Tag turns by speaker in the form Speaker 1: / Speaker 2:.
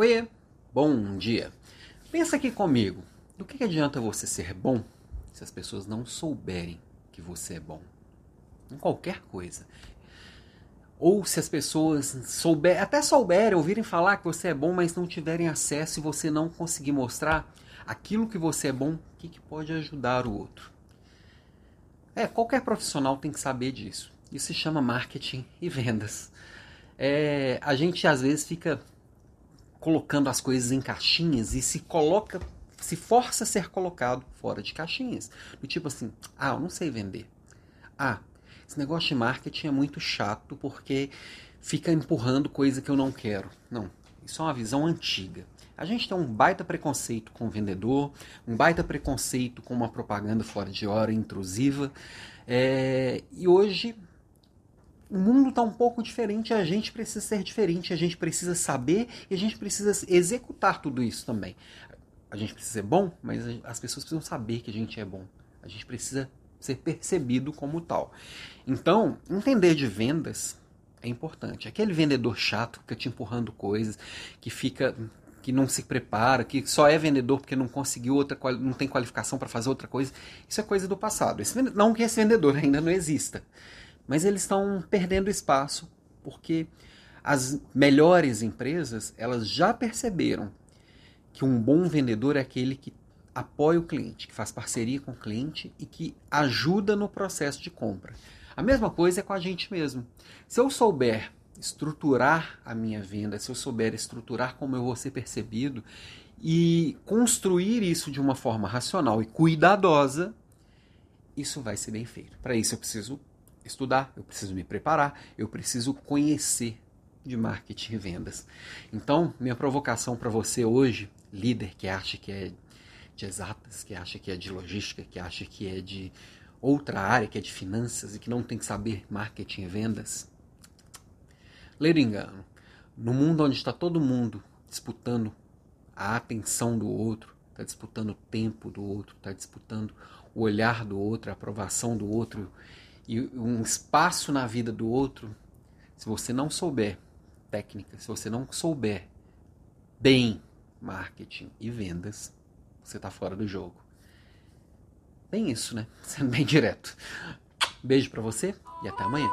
Speaker 1: Oi, bom dia. Pensa aqui comigo. Do que, que adianta você ser bom se as pessoas não souberem que você é bom? Em qualquer coisa. Ou se as pessoas souber, até souberem, ouvirem falar que você é bom, mas não tiverem acesso e você não conseguir mostrar aquilo que você é bom, o que, que pode ajudar o outro. É, qualquer profissional tem que saber disso. Isso se chama marketing e vendas. É, a gente às vezes fica colocando as coisas em caixinhas e se coloca, se força a ser colocado fora de caixinhas. Do tipo assim, ah, eu não sei vender. Ah, esse negócio de marketing é muito chato porque fica empurrando coisa que eu não quero. Não, isso é uma visão antiga. A gente tem um baita preconceito com o vendedor, um baita preconceito com uma propaganda fora de hora, intrusiva. É, e hoje o mundo está um pouco diferente, a gente precisa ser diferente, a gente precisa saber e a gente precisa executar tudo isso também. A gente precisa ser bom, mas as pessoas precisam saber que a gente é bom. A gente precisa ser percebido como tal. Então, entender de vendas é importante. Aquele vendedor chato que fica te empurrando coisas, que fica que não se prepara, que só é vendedor porque não conseguiu outra, não tem qualificação para fazer outra coisa, isso é coisa do passado. Esse, não que esse vendedor ainda não exista, mas eles estão perdendo espaço porque as melhores empresas elas já perceberam que um bom vendedor é aquele que apoia o cliente, que faz parceria com o cliente e que ajuda no processo de compra. A mesma coisa é com a gente mesmo. Se eu souber estruturar a minha venda, se eu souber estruturar como eu vou ser percebido e construir isso de uma forma racional e cuidadosa, isso vai ser bem feito. Para isso eu preciso estudar, eu preciso me preparar, eu preciso conhecer de marketing e vendas. Então, minha provocação para você hoje, líder que acha que é de exatas, que acha que é de logística, que acha que é de outra área, que é de finanças e que não tem que saber marketing e vendas, ler engano. No mundo onde está todo mundo disputando a atenção do outro, está disputando o tempo do outro, está disputando o olhar do outro, a aprovação do outro e um espaço na vida do outro, se você não souber técnica, se você não souber bem marketing e vendas, você está fora do jogo. Bem isso, né? Sendo bem direto. Beijo para você e até amanhã.